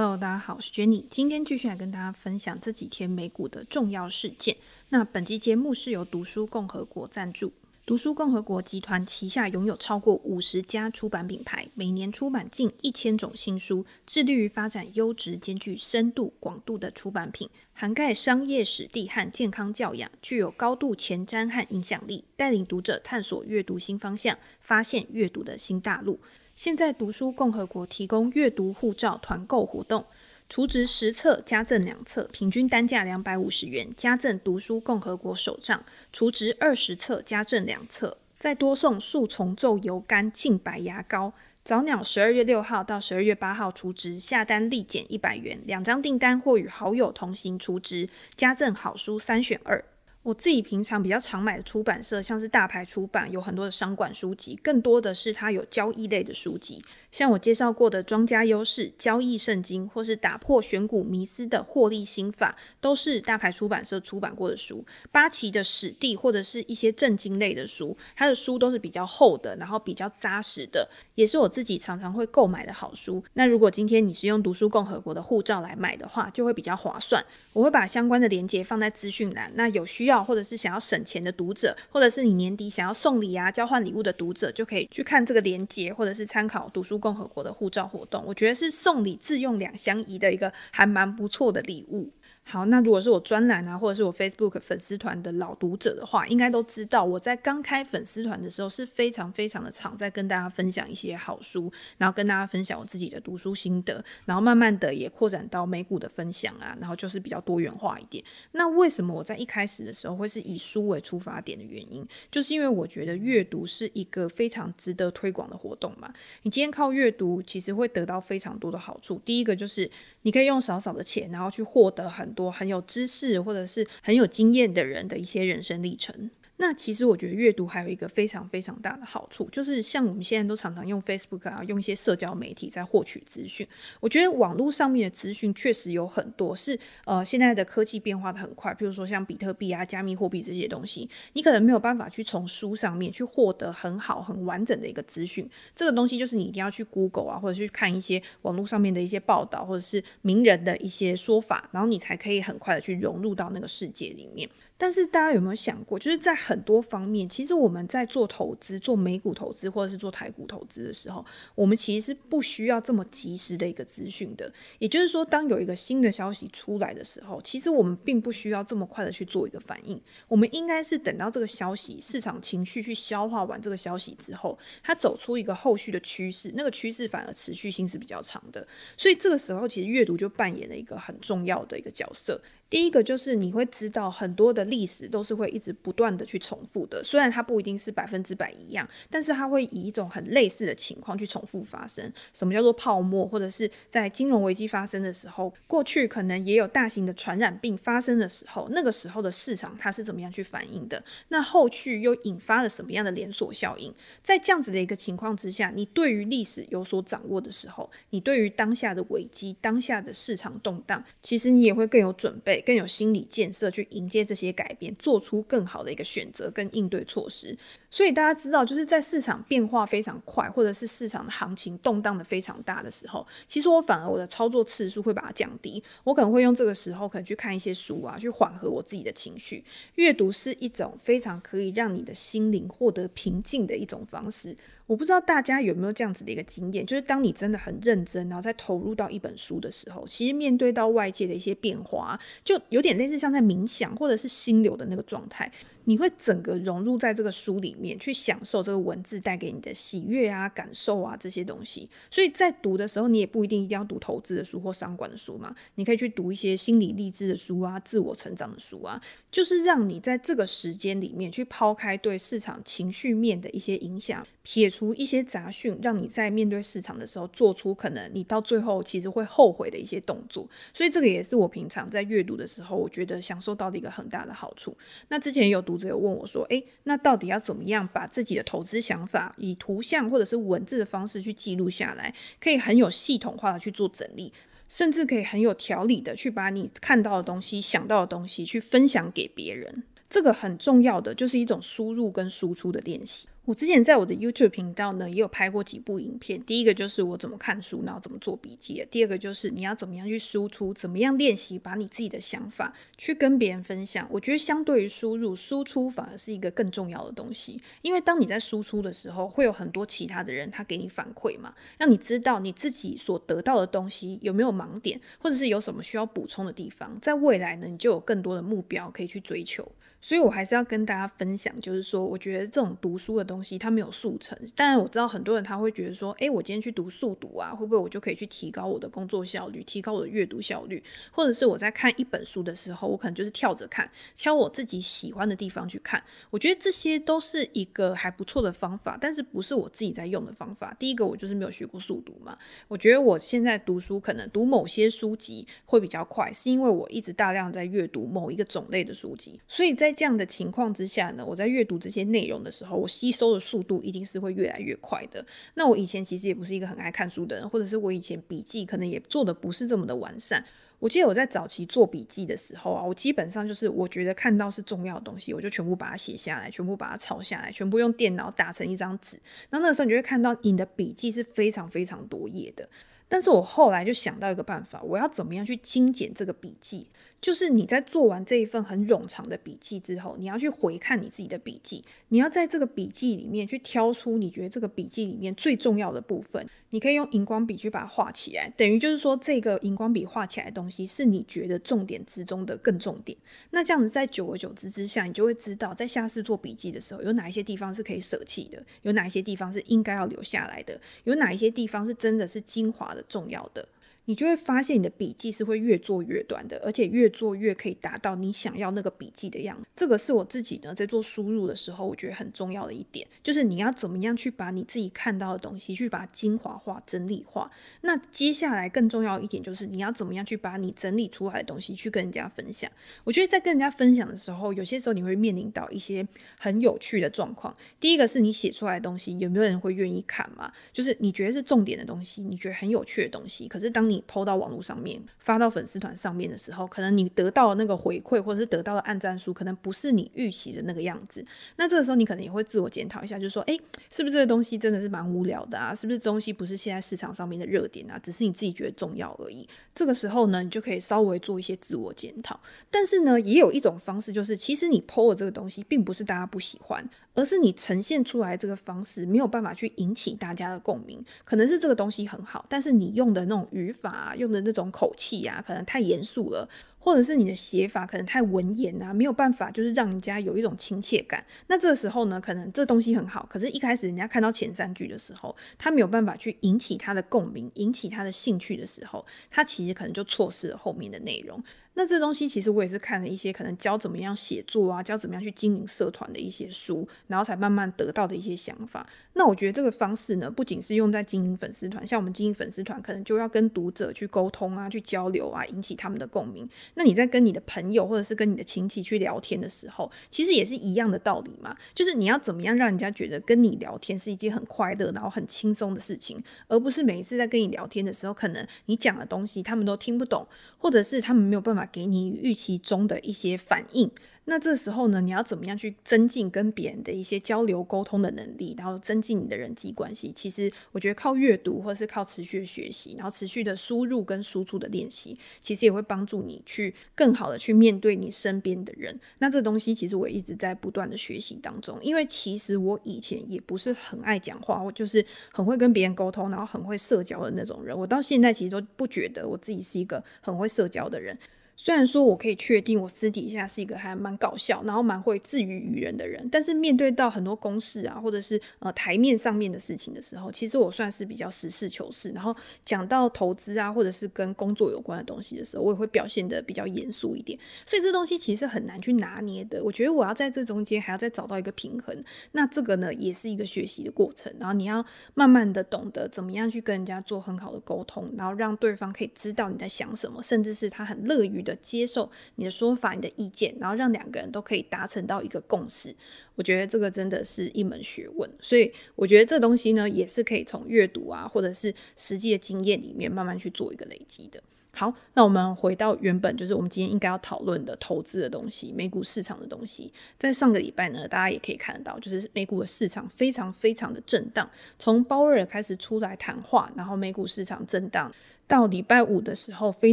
Hello，大家好，我是 Jenny，今天继续来跟大家分享这几天美股的重要事件。那本期节目是由读书共和国赞助。读书共和国集团旗下拥有超过五十家出版品牌，每年出版近一千种新书，致力于发展优质、兼具深度、广度的出版品，涵盖商业史地和健康教养，具有高度前瞻和影响力，带领读者探索阅读新方向，发现阅读的新大陆。现在读书共和国提供阅读护照团购活动，储值十册加赠两册，平均单价两百五十元，加赠读书共和国手账；储值二十册加赠两册，再多送树丛皱油干净白牙膏。早鸟十二月六号到十二月八号储值，下单立减一百元，两张订单或与好友同行储值，加赠好书三选二。我自己平常比较常买的出版社，像是大牌出版，有很多的商管书籍，更多的是它有交易类的书籍。像我介绍过的《庄家优势》、交易圣经，或是打破选股迷思的获利心法，都是大牌出版社出版过的书。八旗的史地或者是一些正经类的书，它的书都是比较厚的，然后比较扎实的，也是我自己常常会购买的好书。那如果今天你是用读书共和国的护照来买的话，就会比较划算。我会把相关的链接放在资讯栏，那有需要或者是想要省钱的读者，或者是你年底想要送礼啊、交换礼物的读者，就可以去看这个链接，或者是参考读书。共和国的护照活动，我觉得是送礼自用两相宜的一个还蛮不错的礼物。好，那如果是我专栏啊，或者是我 Facebook 粉丝团的老读者的话，应该都知道我在刚开粉丝团的时候是非常非常的常在跟大家分享一些好书，然后跟大家分享我自己的读书心得，然后慢慢的也扩展到美股的分享啊，然后就是比较多元化一点。那为什么我在一开始的时候会是以书为出发点的原因，就是因为我觉得阅读是一个非常值得推广的活动嘛。你今天靠阅读，其实会得到非常多的好处。第一个就是你可以用少少的钱，然后去获得很多很有知识或者是很有经验的人的一些人生历程。那其实我觉得阅读还有一个非常非常大的好处，就是像我们现在都常常用 Facebook 啊，用一些社交媒体在获取资讯。我觉得网络上面的资讯确实有很多是呃，现在的科技变化的很快，比如说像比特币啊、加密货币这些东西，你可能没有办法去从书上面去获得很好很完整的一个资讯。这个东西就是你一定要去 Google 啊，或者去看一些网络上面的一些报道，或者是名人的一些说法，然后你才可以很快的去融入到那个世界里面。但是大家有没有想过，就是在很多方面，其实我们在做投资、做美股投资或者是做台股投资的时候，我们其实是不需要这么及时的一个资讯的。也就是说，当有一个新的消息出来的时候，其实我们并不需要这么快的去做一个反应。我们应该是等到这个消息、市场情绪去消化完这个消息之后，它走出一个后续的趋势，那个趋势反而持续性是比较长的。所以这个时候，其实阅读就扮演了一个很重要的一个角色。第一个就是你会知道很多的历史都是会一直不断的去重复的，虽然它不一定是百分之百一样，但是它会以一种很类似的情况去重复发生。什么叫做泡沫？或者是在金融危机发生的时候，过去可能也有大型的传染病发生的时候，那个时候的市场它是怎么样去反应的？那后续又引发了什么样的连锁效应？在这样子的一个情况之下，你对于历史有所掌握的时候，你对于当下的危机、当下的市场动荡，其实你也会更有准备。更有心理建设去迎接这些改变，做出更好的一个选择跟应对措施。所以大家知道，就是在市场变化非常快，或者是市场的行情动荡的非常大的时候，其实我反而我的操作次数会把它降低。我可能会用这个时候可能去看一些书啊，去缓和我自己的情绪。阅读是一种非常可以让你的心灵获得平静的一种方式。我不知道大家有没有这样子的一个经验，就是当你真的很认真，然后再投入到一本书的时候，其实面对到外界的一些变化，就有点类似像在冥想或者是心流的那个状态。你会整个融入在这个书里面，去享受这个文字带给你的喜悦啊、感受啊这些东西。所以在读的时候，你也不一定一定要读投资的书或商管的书嘛，你可以去读一些心理励志的书啊、自我成长的书啊，就是让你在这个时间里面去抛开对市场情绪面的一些影响，撇除一些杂讯，让你在面对市场的时候做出可能你到最后其实会后悔的一些动作。所以这个也是我平常在阅读的时候，我觉得享受到的一个很大的好处。那之前有读。只有问我说：“诶，那到底要怎么样把自己的投资想法以图像或者是文字的方式去记录下来，可以很有系统化的去做整理，甚至可以很有条理的去把你看到的东西、想到的东西去分享给别人？”这个很重要的就是一种输入跟输出的练习。我之前在我的 YouTube 频道呢，也有拍过几部影片。第一个就是我怎么看书，然后怎么做笔记；第二个就是你要怎么样去输出，怎么样练习把你自己的想法去跟别人分享。我觉得相对于输入，输出反而是一个更重要的东西。因为当你在输出的时候，会有很多其他的人他给你反馈嘛，让你知道你自己所得到的东西有没有盲点，或者是有什么需要补充的地方。在未来呢，你就有更多的目标可以去追求。所以我还是要跟大家分享，就是说，我觉得这种读书的东西东西它没有速成。当然我知道很多人他会觉得说，诶，我今天去读速读啊，会不会我就可以去提高我的工作效率，提高我的阅读效率？或者是我在看一本书的时候，我可能就是跳着看，挑我自己喜欢的地方去看。我觉得这些都是一个还不错的方法，但是不是我自己在用的方法。第一个，我就是没有学过速读嘛。我觉得我现在读书可能读某些书籍会比较快，是因为我一直大量在阅读某一个种类的书籍，所以在这样的情况之下呢，我在阅读这些内容的时候，我吸收的速度一定是会越来越快的。那我以前其实也不是一个很爱看书的人，或者是我以前笔记可能也做的不是这么的完善。我记得我在早期做笔记的时候啊，我基本上就是我觉得看到是重要的东西，我就全部把它写下来，全部把它抄下来，全部用电脑打成一张纸。那那个时候你就会看到你的笔记是非常非常多页的。但是我后来就想到一个办法，我要怎么样去精简这个笔记？就是你在做完这一份很冗长的笔记之后，你要去回看你自己的笔记，你要在这个笔记里面去挑出你觉得这个笔记里面最重要的部分，你可以用荧光笔去把它画起来，等于就是说这个荧光笔画起来的东西是你觉得重点之中的更重点。那这样子在久而久之之下，你就会知道在下次做笔记的时候，有哪一些地方是可以舍弃的，有哪一些地方是应该要留下来的，有哪一些地方是真的是精华的重要的。你就会发现你的笔记是会越做越短的，而且越做越可以达到你想要那个笔记的样子。这个是我自己呢在做输入的时候，我觉得很重要的一点，就是你要怎么样去把你自己看到的东西去把它精华化、整理化。那接下来更重要一点就是你要怎么样去把你整理出来的东西去跟人家分享。我觉得在跟人家分享的时候，有些时候你会面临到一些很有趣的状况。第一个是你写出来的东西有没有人会愿意看嘛？就是你觉得是重点的东西，你觉得很有趣的东西，可是当你 PO 到网络上面，发到粉丝团上面的时候，可能你得到的那个回馈，或者是得到的按赞数，可能不是你预期的那个样子。那这个时候你可能也会自我检讨一下，就是说，诶，是不是这个东西真的是蛮无聊的啊？是不是东西不是现在市场上面的热点啊？只是你自己觉得重要而已。这个时候呢，你就可以稍微做一些自我检讨。但是呢，也有一种方式，就是其实你 PO 的这个东西，并不是大家不喜欢。而是你呈现出来这个方式没有办法去引起大家的共鸣，可能是这个东西很好，但是你用的那种语法啊，用的那种口气啊，可能太严肃了，或者是你的写法可能太文言啊，没有办法就是让人家有一种亲切感。那这个时候呢，可能这东西很好，可是一开始人家看到前三句的时候，他没有办法去引起他的共鸣，引起他的兴趣的时候，他其实可能就错失了后面的内容。那这东西其实我也是看了一些可能教怎么样写作啊，教怎么样去经营社团的一些书，然后才慢慢得到的一些想法。那我觉得这个方式呢，不仅是用在经营粉丝团，像我们经营粉丝团，可能就要跟读者去沟通啊，去交流啊，引起他们的共鸣。那你在跟你的朋友或者是跟你的亲戚去聊天的时候，其实也是一样的道理嘛，就是你要怎么样让人家觉得跟你聊天是一件很快乐，然后很轻松的事情，而不是每一次在跟你聊天的时候，可能你讲的东西他们都听不懂，或者是他们没有办法。给你预期中的一些反应。那这时候呢，你要怎么样去增进跟别人的一些交流沟通的能力，然后增进你的人际关系？其实我觉得靠阅读或者是靠持续的学习，然后持续的输入跟输出的练习，其实也会帮助你去更好的去面对你身边的人。那这东西其实我一直在不断的学习当中，因为其实我以前也不是很爱讲话，我就是很会跟别人沟通，然后很会社交的那种人。我到现在其实都不觉得我自己是一个很会社交的人。虽然说我可以确定我私底下是一个还蛮搞笑，然后蛮会自娱娱人的人，但是面对到很多公事啊，或者是呃台面上面的事情的时候，其实我算是比较实事求是。然后讲到投资啊，或者是跟工作有关的东西的时候，我也会表现的比较严肃一点。所以这东西其实很难去拿捏的。我觉得我要在这中间还要再找到一个平衡。那这个呢，也是一个学习的过程。然后你要慢慢的懂得怎么样去跟人家做很好的沟通，然后让对方可以知道你在想什么，甚至是他很乐于的接受你的说法、你的意见，然后让两个人都可以达成到一个共识。我觉得这个真的是一门学问，所以我觉得这东西呢，也是可以从阅读啊，或者是实际的经验里面慢慢去做一个累积的。好，那我们回到原本就是我们今天应该要讨论的投资的东西，美股市场的东西。在上个礼拜呢，大家也可以看得到，就是美股的市场非常非常的震荡，从鲍威尔开始出来谈话，然后美股市场震荡。到礼拜五的时候，非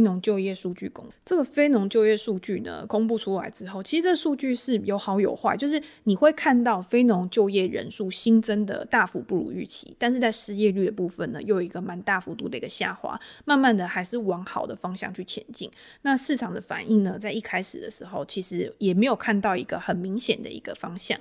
农就业数据公，这个非农就业数据呢公布出来之后，其实这数据是有好有坏，就是你会看到非农就业人数新增的大幅不如预期，但是在失业率的部分呢，又有一个蛮大幅度的一个下滑，慢慢的还是往好的方向去前进。那市场的反应呢，在一开始的时候，其实也没有看到一个很明显的一个方向。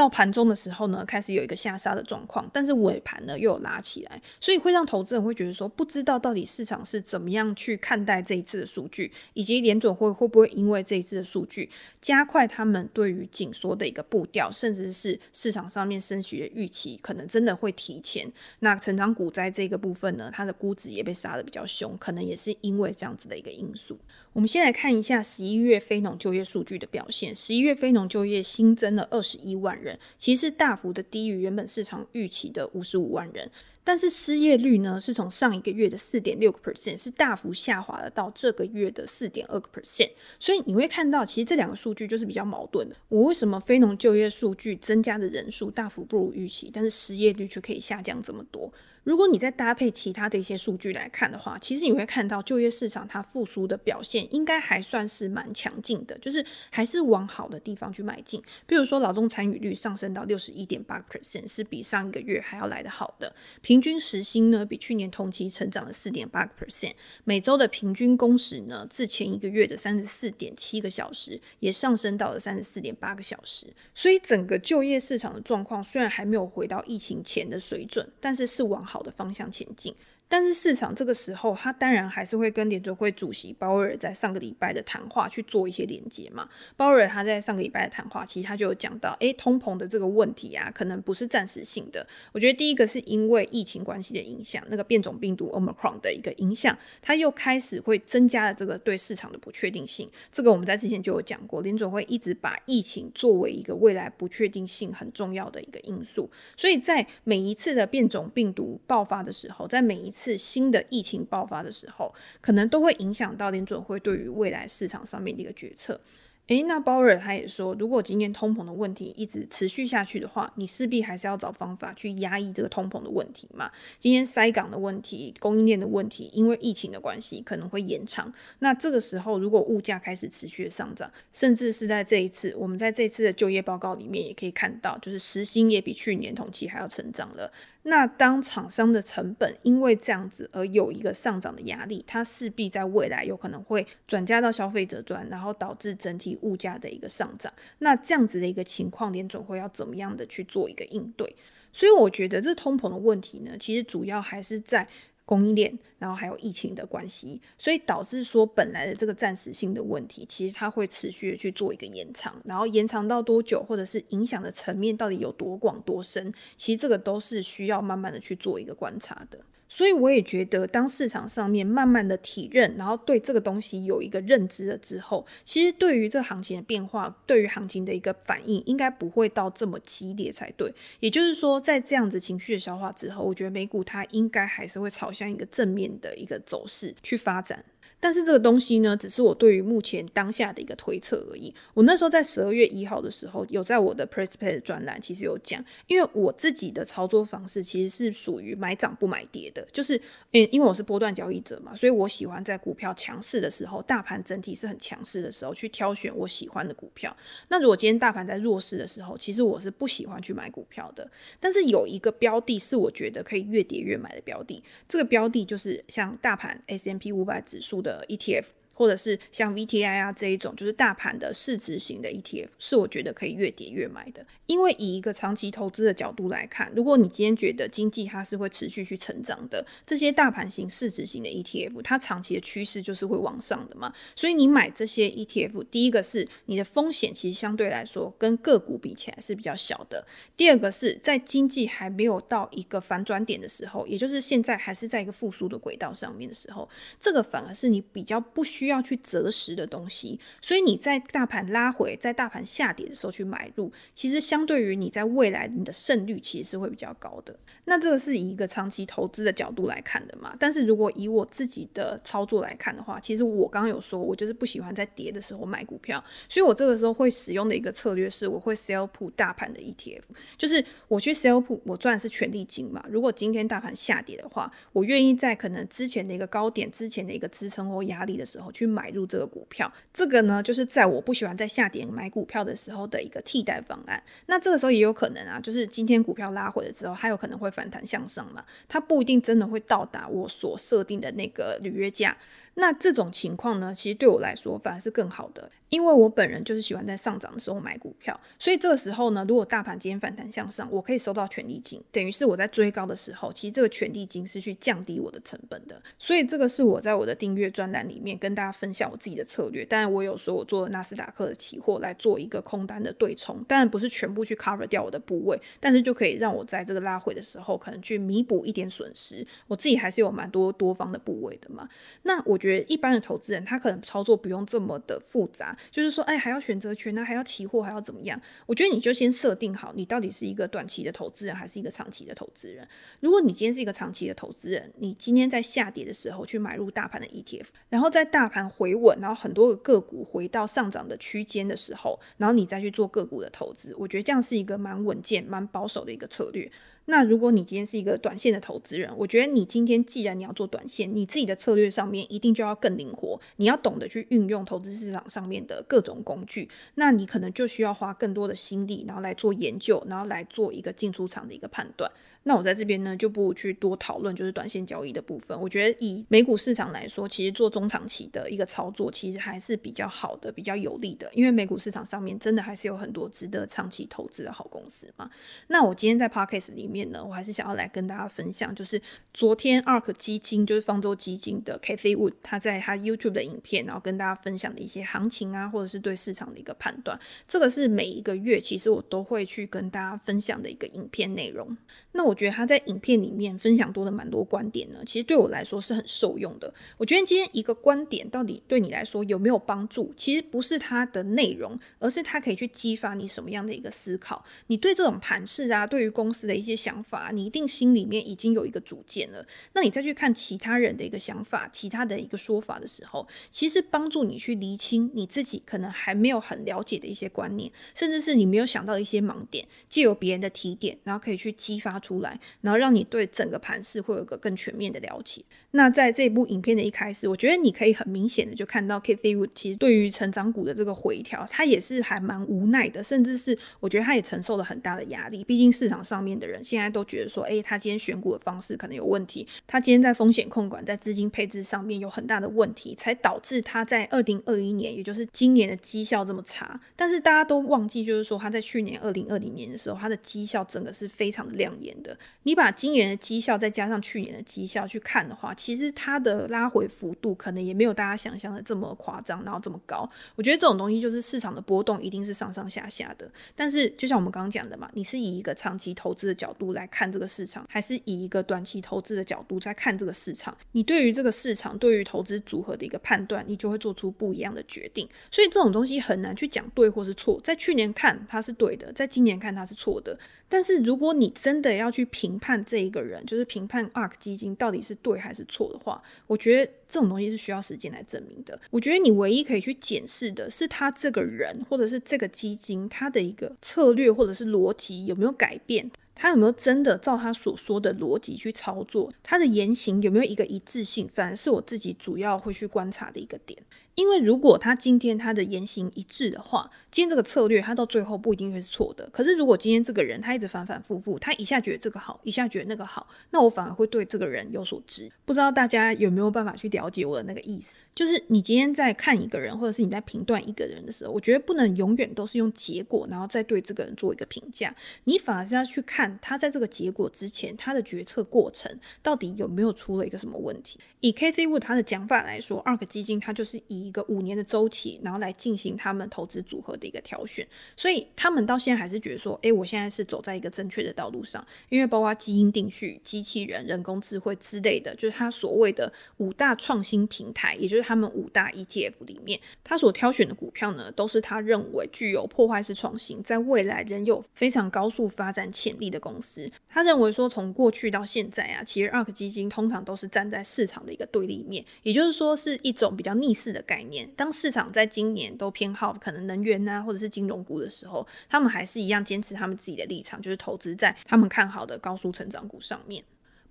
到盘中的时候呢，开始有一个下杀的状况，但是尾盘呢又有拉起来，所以会让投资人会觉得说，不知道到底市场是怎么样去看待这一次的数据，以及联准会会不会因为这一次的数据加快他们对于紧缩的一个步调，甚至是市场上面升息的预期，可能真的会提前。那成长股在这个部分呢，它的估值也被杀得比较凶，可能也是因为这样子的一个因素。我们先来看一下十一月非农就业数据的表现。十一月非农就业新增了二十一万人，其实大幅的低于原本市场预期的五十五万人。但是失业率呢，是从上一个月的四点六个 percent 是大幅下滑了到这个月的四点二个 percent。所以你会看到，其实这两个数据就是比较矛盾的。我为什么非农就业数据增加的人数大幅不如预期，但是失业率却可以下降这么多？如果你再搭配其他的一些数据来看的话，其实你会看到就业市场它复苏的表现应该还算是蛮强劲的，就是还是往好的地方去迈进。比如说劳动参与率上升到六十一点八 percent，是比上一个月还要来得好的。平均时薪呢，比去年同期成长了四点八 percent。每周的平均工时呢，自前一个月的三十四点七个小时，也上升到了三十四点八个小时。所以整个就业市场的状况虽然还没有回到疫情前的水准，但是是往好的方向前进。但是市场这个时候，他当然还是会跟联准会主席鲍威尔在上个礼拜的谈话去做一些连接嘛。鲍威尔他在上个礼拜的谈话，其实他就有讲到，诶，通膨的这个问题啊，可能不是暂时性的。我觉得第一个是因为疫情关系的影响，那个变种病毒 Omicron 的一个影响，它又开始会增加了这个对市场的不确定性。这个我们在之前就有讲过，联准会一直把疫情作为一个未来不确定性很重要的一个因素。所以在每一次的变种病毒爆发的时候，在每一次次新的疫情爆发的时候，可能都会影响到联准会对于未来市场上面的一个决策。诶，那鲍尔他也说，如果今年通膨的问题一直持续下去的话，你势必还是要找方法去压抑这个通膨的问题嘛。今天塞港的问题、供应链的问题，因为疫情的关系可能会延长。那这个时候，如果物价开始持续的上涨，甚至是在这一次，我们在这次的就业报告里面也可以看到，就是时薪也比去年同期还要成长了。那当厂商的成本因为这样子而有一个上涨的压力，它势必在未来有可能会转嫁到消费者端，然后导致整体物价的一个上涨。那这样子的一个情况，联总会要怎么样的去做一个应对？所以我觉得这通膨的问题呢，其实主要还是在。供应链，然后还有疫情的关系，所以导致说本来的这个暂时性的问题，其实它会持续的去做一个延长，然后延长到多久，或者是影响的层面到底有多广多深，其实这个都是需要慢慢的去做一个观察的。所以我也觉得，当市场上面慢慢的体认，然后对这个东西有一个认知了之后，其实对于这行情的变化，对于行情的一个反应，应该不会到这么激烈才对。也就是说，在这样子情绪的消化之后，我觉得美股它应该还是会朝向一个正面的一个走势去发展。但是这个东西呢，只是我对于目前当下的一个推测而已。我那时候在十二月一号的时候，有在我的 Press Pay 专栏其实有讲，因为我自己的操作方式其实是属于买涨不买跌的，就是嗯，因为我是波段交易者嘛，所以我喜欢在股票强势的时候，大盘整体是很强势的时候去挑选我喜欢的股票。那如果今天大盘在弱势的时候，其实我是不喜欢去买股票的。但是有一个标的是我觉得可以越跌越买的标的，这个标的就是像大盘 S M P 五百指数的。的 ETF，或者是像 VTI 啊这一种，就是大盘的市值型的 ETF，是我觉得可以越跌越买的。因为以一个长期投资的角度来看，如果你今天觉得经济它是会持续去成长的，这些大盘型、市值型的 ETF，它长期的趋势就是会往上的嘛。所以你买这些 ETF，第一个是你的风险其实相对来说跟个股比起来是比较小的。第二个是在经济还没有到一个反转点的时候，也就是现在还是在一个复苏的轨道上面的时候，这个反而是你比较不需要去择时的东西。所以你在大盘拉回、在大盘下跌的时候去买入，其实相对于你在未来你的胜率其实是会比较高的。那这个是以一个长期投资的角度来看的嘛？但是如果以我自己的操作来看的话，其实我刚刚有说，我就是不喜欢在跌的时候买股票，所以我这个时候会使用的一个策略是，我会 sell p 大盘的 ETF，就是我去 sell p 我赚的是权利金嘛。如果今天大盘下跌的话，我愿意在可能之前的一个高点、之前的一个支撑或压力的时候去买入这个股票。这个呢，就是在我不喜欢在下跌买股票的时候的一个替代方案。那这个时候也有可能啊，就是今天股票拉回了之后，还有可能会反弹向上嘛，它不一定真的会到达我所设定的那个履约价。那这种情况呢，其实对我来说反而是更好的。因为我本人就是喜欢在上涨的时候买股票，所以这个时候呢，如果大盘今天反弹向上，我可以收到权利金，等于是我在追高的时候，其实这个权利金是去降低我的成本的。所以这个是我在我的订阅专栏里面跟大家分享我自己的策略。当然，我有说我做纳斯达克的期货来做一个空单的对冲，当然不是全部去 cover 掉我的部位，但是就可以让我在这个拉回的时候，可能去弥补一点损失。我自己还是有蛮多多方的部位的嘛。那我觉得一般的投资人他可能操作不用这么的复杂。就是说，哎，还要选择权呢，还要期货，还要怎么样？我觉得你就先设定好，你到底是一个短期的投资人，还是一个长期的投资人。如果你今天是一个长期的投资人，你今天在下跌的时候去买入大盘的 ETF，然后在大盘回稳，然后很多个个股回到上涨的区间的时候，然后你再去做个股的投资，我觉得这样是一个蛮稳健、蛮保守的一个策略。那如果你今天是一个短线的投资人，我觉得你今天既然你要做短线，你自己的策略上面一定就要更灵活，你要懂得去运用投资市场上面的各种工具，那你可能就需要花更多的心力，然后来做研究，然后来做一个进出场的一个判断。那我在这边呢，就不去多讨论，就是短线交易的部分。我觉得以美股市场来说，其实做中长期的一个操作，其实还是比较好的，比较有利的。因为美股市场上面真的还是有很多值得长期投资的好公司嘛。那我今天在 Podcast 里面呢，我还是想要来跟大家分享，就是昨天 ARK 基金，就是方舟基金的 Cathie Wood，他在他 YouTube 的影片，然后跟大家分享的一些行情啊，或者是对市场的一个判断。这个是每一个月其实我都会去跟大家分享的一个影片内容。那我我觉得他在影片里面分享多了蛮多观点呢，其实对我来说是很受用的。我觉得今天一个观点到底对你来说有没有帮助，其实不是它的内容，而是它可以去激发你什么样的一个思考。你对这种盘势啊，对于公司的一些想法，你一定心里面已经有一个主见了。那你再去看其他人的一个想法、其他的一个说法的时候，其实帮助你去厘清你自己可能还没有很了解的一些观念，甚至是你没有想到的一些盲点，借由别人的提点，然后可以去激发出来，然后让你对整个盘势会有一个更全面的了解。那在这部影片的一开始，我觉得你可以很明显的就看到，K F 五其实对于成长股的这个回调，他也是还蛮无奈的，甚至是我觉得他也承受了很大的压力。毕竟市场上面的人现在都觉得说，诶，他今天选股的方式可能有问题，他今天在风险控管、在资金配置上面有很大的问题，才导致他在二零二一年，也就是今年的绩效这么差。但是大家都忘记，就是说他在去年二零二零年的时候，他的绩效真的是非常亮眼的。你把今年的绩效再加上去年的绩效去看的话，其实它的拉回幅度可能也没有大家想象的这么夸张，然后这么高。我觉得这种东西就是市场的波动一定是上上下下的。但是就像我们刚刚讲的嘛，你是以一个长期投资的角度来看这个市场，还是以一个短期投资的角度在看这个市场？你对于这个市场，对于投资组合的一个判断，你就会做出不一样的决定。所以这种东西很难去讲对或是错。在去年看它是对的，在今年看它是错的。但是如果你真的要去评判这一个人，就是评判 ARK 基金到底是对还是错的话，我觉得这种东西是需要时间来证明的。我觉得你唯一可以去检视的是他这个人，或者是这个基金，他的一个策略或者是逻辑有没有改变，他有没有真的照他所说的逻辑去操作，他的言行有没有一个一致性，反而是我自己主要会去观察的一个点。因为如果他今天他的言行一致的话，今天这个策略他到最后不一定会是错的。可是如果今天这个人他一直反反复复，他一下觉得这个好，一下觉得那个好，那我反而会对这个人有所知。不知道大家有没有办法去了解我的那个意思？就是你今天在看一个人，或者是你在评断一个人的时候，我觉得不能永远都是用结果，然后再对这个人做一个评价。你反而是要去看他在这个结果之前，他的决策过程到底有没有出了一个什么问题。以 Cathie Wood 他的讲法来说，ARK 基金它就是以一个五年的周期，然后来进行他们投资组合的一个挑选。所以他们到现在还是觉得说，诶，我现在是走在一个正确的道路上，因为包括基因定序、机器人、人工智慧之类的，就是他所谓的五大创新平台，也就是他们五大 ETF 里面，他所挑选的股票呢，都是他认为具有破坏式创新，在未来仍有非常高速发展潜力的公司。他认为说，从过去到现在啊，其实 ARK 基金通常都是站在市场的一个对立面，也就是说是一种比较逆势的概概念。当市场在今年都偏好可能能源啊，或者是金融股的时候，他们还是一样坚持他们自己的立场，就是投资在他们看好的高速成长股上面。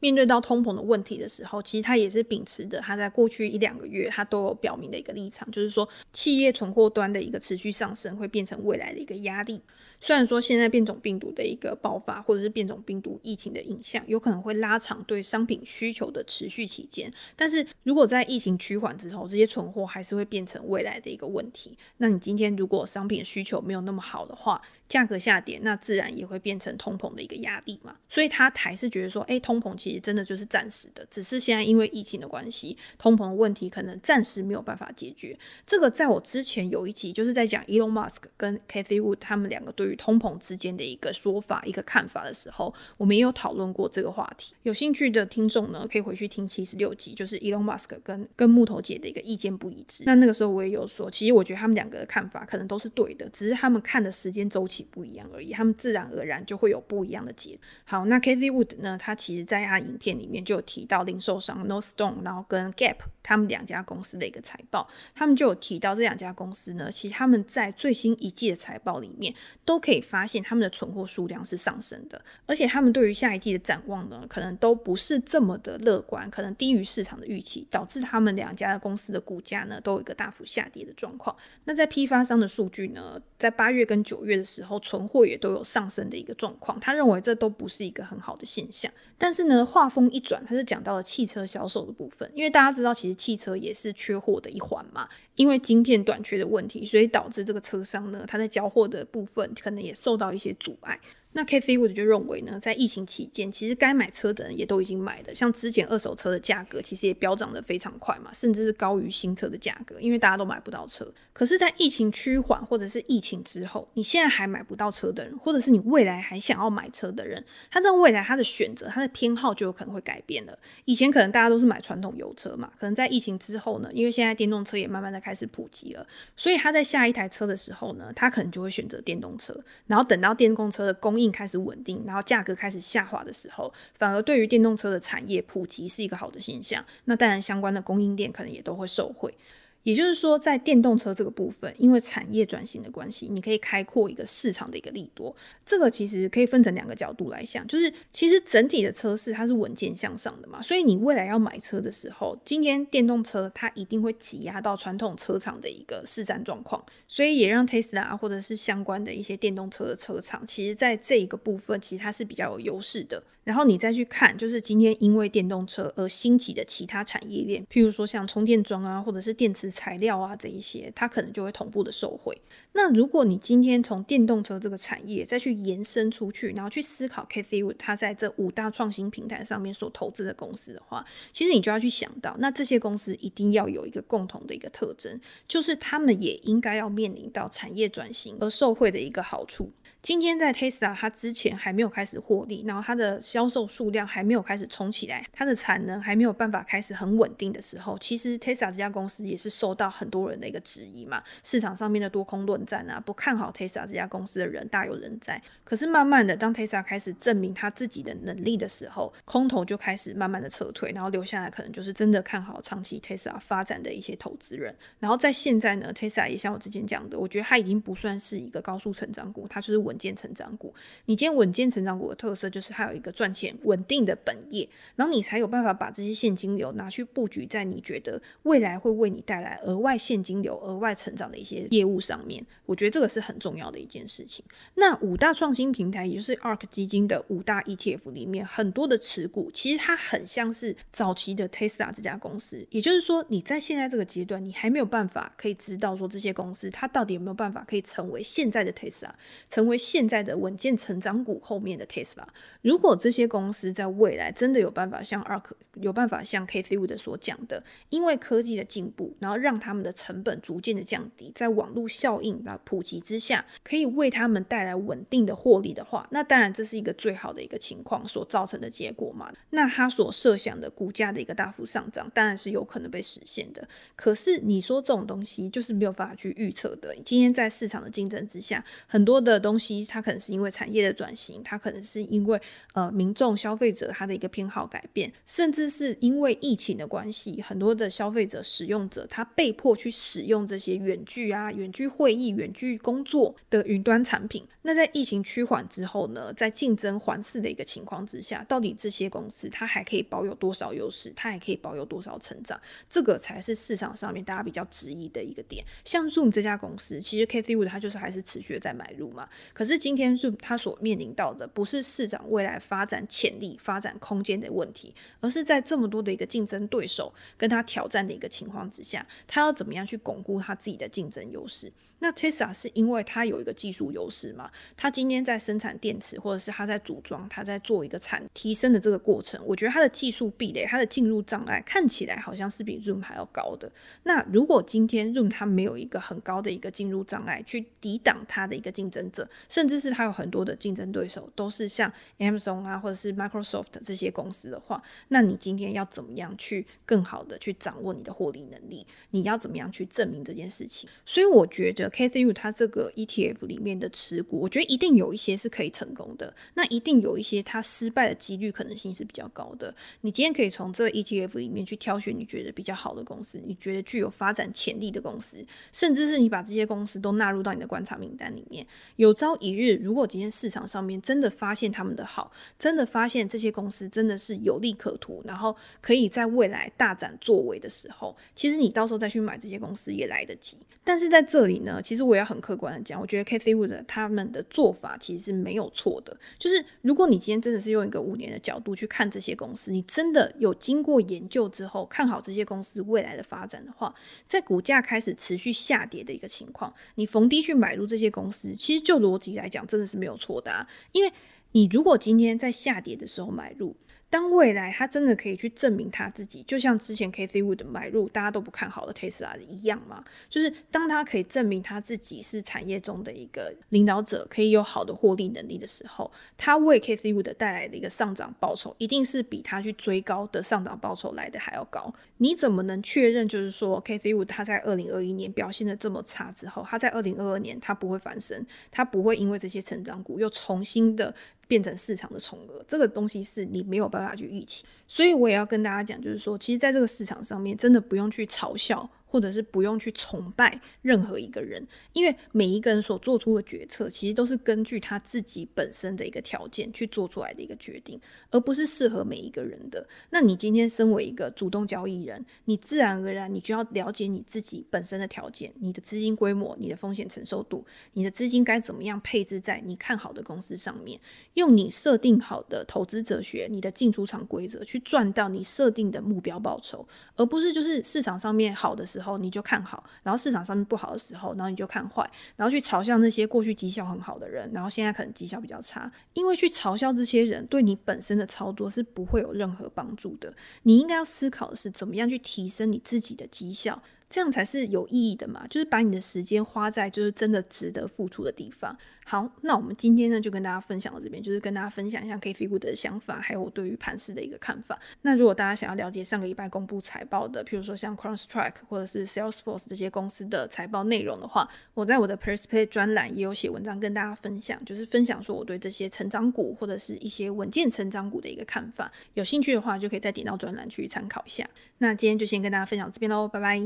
面对到通膨的问题的时候，其实他也是秉持着他在过去一两个月他都有表明的一个立场，就是说企业存货端的一个持续上升会变成未来的一个压力。虽然说现在变种病毒的一个爆发，或者是变种病毒疫情的影响，有可能会拉长对商品需求的持续期间，但是如果在疫情趋缓之后，这些存货还是会变成未来的一个问题。那你今天如果商品需求没有那么好的话，价格下跌，那自然也会变成通膨的一个压力嘛。所以他还是觉得说，诶，通膨其实真的就是暂时的，只是现在因为疫情的关系，通膨的问题可能暂时没有办法解决。这个在我之前有一集就是在讲 Elon Musk 跟 Cathy Wood 他们两个对于通膨之间的一个说法、一个看法的时候，我们也有讨论过这个话题。有兴趣的听众呢，可以回去听七十六集，就是 Elon Musk 跟跟木头姐的一个意见不一致。那那个时候我也有说，其实我觉得他们两个的看法可能都是对的，只是他们看的时间周期。不一样而已，他们自然而然就会有不一样的结。好，那 Cathie Wood 呢？他其实在他影片里面就有提到零售商 No Stone，然后跟 Gap 他们两家公司的一个财报，他们就有提到这两家公司呢，其实他们在最新一季的财报里面都可以发现他们的存货数量是上升的，而且他们对于下一季的展望呢，可能都不是这么的乐观，可能低于市场的预期，导致他们两家的公司的股价呢都有一个大幅下跌的状况。那在批发商的数据呢，在八月跟九月的时候。然后存货也都有上升的一个状况，他认为这都不是一个很好的现象。但是呢，话锋一转，他就讲到了汽车销售的部分，因为大家知道，其实汽车也是缺货的一环嘛。因为晶片短缺的问题，所以导致这个车商呢，他在交货的部分可能也受到一些阻碍。那 K.F. 我就认为呢，在疫情期间，其实该买车的人也都已经买了，像之前二手车的价格其实也飙涨得非常快嘛，甚至是高于新车的价格，因为大家都买不到车。可是，在疫情趋缓或者是疫情之后，你现在还买不到车的人，或者是你未来还想要买车的人，他在未来他的选择、他的偏好就有可能会改变了。以前可能大家都是买传统油车嘛，可能在疫情之后呢，因为现在电动车也慢慢的开始普及了，所以他在下一台车的时候呢，他可能就会选择电动车，然后等到电动车的供应开始稳定，然后价格开始下滑的时候，反而对于电动车的产业普及是一个好的现象。那当然，相关的供应链可能也都会受惠。也就是说，在电动车这个部分，因为产业转型的关系，你可以开阔一个市场的一个利多。这个其实可以分成两个角度来想，就是其实整体的车市它是稳健向上的嘛，所以你未来要买车的时候，今天电动车它一定会挤压到传统车厂的一个市占状况，所以也让 Tesla 或者是相关的一些电动车的车厂，其实在这一个部分其实它是比较有优势的。然后你再去看，就是今天因为电动车而兴起的其他产业链，譬如说像充电桩啊，或者是电池材料啊这一些，它可能就会同步的受惠。那如果你今天从电动车这个产业再去延伸出去，然后去思考 Cathie Wood 它在这五大创新平台上面所投资的公司的话，其实你就要去想到，那这些公司一定要有一个共同的一个特征，就是他们也应该要面临到产业转型而受惠的一个好处。今天在 Tesla 它之前还没有开始获利，然后它的销售数量还没有开始冲起来，它的产能还没有办法开始很稳定的时候，其实 Tesla 这家公司也是受到很多人的一个质疑嘛。市场上面的多空论战啊，不看好 Tesla 这家公司的人大有人在。可是慢慢的，当 Tesla 开始证明他自己的能力的时候，空头就开始慢慢的撤退，然后留下来可能就是真的看好长期 Tesla 发展的一些投资人。然后在现在呢，Tesla 也像我之前讲的，我觉得它已经不算是一个高速成长股，它就是。稳健成长股，你今天稳健成长股的特色就是它有一个赚钱稳定的本业，然后你才有办法把这些现金流拿去布局在你觉得未来会为你带来额外现金流、额外成长的一些业务上面。我觉得这个是很重要的一件事情。那五大创新平台，也就是 ARK 基金的五大 ETF 里面，很多的持股其实它很像是早期的 Tesla 这家公司。也就是说，你在现在这个阶段，你还没有办法可以知道说这些公司它到底有没有办法可以成为现在的 Tesla，成为。现在的稳健成长股后面的 Tesla，如果这些公司在未来真的有办法像 ARK 有办法像 Cathie Wood 所讲的，因为科技的进步，然后让他们的成本逐渐的降低，在网络效应普及之下，可以为他们带来稳定的获利的话，那当然这是一个最好的一个情况所造成的结果嘛。那他所设想的股价的一个大幅上涨，当然是有可能被实现的。可是你说这种东西就是没有办法去预测的。今天在市场的竞争之下，很多的东西它可能是因为产业的转型，它可能是因为呃民众消费者他的一个偏好改变，甚至是因为疫情的关系，很多的消费者使用者他被迫去使用这些远距啊、远距会议、远距工作的云端产品。那在疫情趋缓之后呢，在竞争环伺的一个情况之下，到底这些公司它还可以保有多少优势？它还可以保有多少成长？这个才是市场上面大家比较质疑的一个点。像 Zoom 这家公司，其实 Cathie Wood 它就是还是持续的在买入嘛。可是今天 Zoom 它所面临到的不是市场未来发展潜力、发展空间的问题，而是在这么多的一个竞争对手跟它挑战的一个情况之下，它要怎么样去巩固它自己的竞争优势？那 Tesla 是因为它有一个技术优势嘛？它今天在生产电池，或者是它在组装，它在做一个产提升的这个过程，我觉得它的技术壁垒、它的进入障碍看起来好像是比 Zoom 还要高的。那如果今天 Zoom 它没有一个很高的一个进入障碍去抵挡它的一个竞争者，甚至是它有很多的竞争对手都是像 Amazon 啊，或者是 Microsoft 这些公司的话，那你今天要怎么样去更好的去掌握你的获利能力？你要怎么样去证明这件事情？所以我觉得。Wood 它这个 ETF 里面的持股，我觉得一定有一些是可以成功的，那一定有一些它失败的几率可能性是比较高的。你今天可以从这个 ETF 里面去挑选你觉得比较好的公司，你觉得具有发展潜力的公司，甚至是你把这些公司都纳入到你的观察名单里面。有朝一日，如果今天市场上面真的发现他们的好，真的发现这些公司真的是有利可图，然后可以在未来大展作为的时候，其实你到时候再去买这些公司也来得及。但是在这里呢，其实其实我要很客观的讲，我觉得 Cathie 他们的做法其实是没有错的。就是如果你今天真的是用一个五年的角度去看这些公司，你真的有经过研究之后看好这些公司未来的发展的话，在股价开始持续下跌的一个情况，你逢低去买入这些公司，其实就逻辑来讲真的是没有错的啊。因为你如果今天在下跌的时候买入，当未来他真的可以去证明他自己，就像之前 Cathie Wood 买入大家都不看好的 Tesla 一样嘛，就是当他可以证明他自己是产业中的一个领导者，可以有好的获利能力的时候，他为 Cathie Wood 带来的一个上涨报酬，一定是比他去追高的上涨报酬来的还要高。你怎么能确认就是说 Cathie Wood 他在二零二一年表现的这么差之后，他在二零二二年他不会翻身，他不会因为这些成长股又重新的。变成市场的宠儿，这个东西是你没有办法去预期，所以我也要跟大家讲，就是说，其实在这个市场上面，真的不用去嘲笑。或者是不用去崇拜任何一个人，因为每一个人所做出的决策，其实都是根据他自己本身的一个条件去做出来的一个决定，而不是适合每一个人的。那你今天身为一个主动交易人，你自然而然你就要了解你自己本身的条件、你的资金规模、你的风险承受度、你的资金该怎么样配置在你看好的公司上面，用你设定好的投资哲学、你的进出场规则去赚到你设定的目标报酬，而不是就是市场上面好的时候。你就看好，然后市场上面不好的时候，然后你就看坏，然后去嘲笑那些过去绩效很好的人，然后现在可能绩效比较差，因为去嘲笑这些人对你本身的操作是不会有任何帮助的。你应该要思考的是怎么样去提升你自己的绩效。这样才是有意义的嘛，就是把你的时间花在就是真的值得付出的地方。好，那我们今天呢就跟大家分享到这边，就是跟大家分享一下 kfi 的想法，还有我对于盘势的一个看法。那如果大家想要了解上个礼拜公布财报的，譬如说像 Cross Track 或者是 Salesforce 这些公司的财报内容的话，我在我的 Perspective 专栏也有写文章跟大家分享，就是分享说我对这些成长股或者是一些稳健成长股的一个看法。有兴趣的话，就可以再点到专栏去参考一下。那今天就先跟大家分享这边喽，拜拜。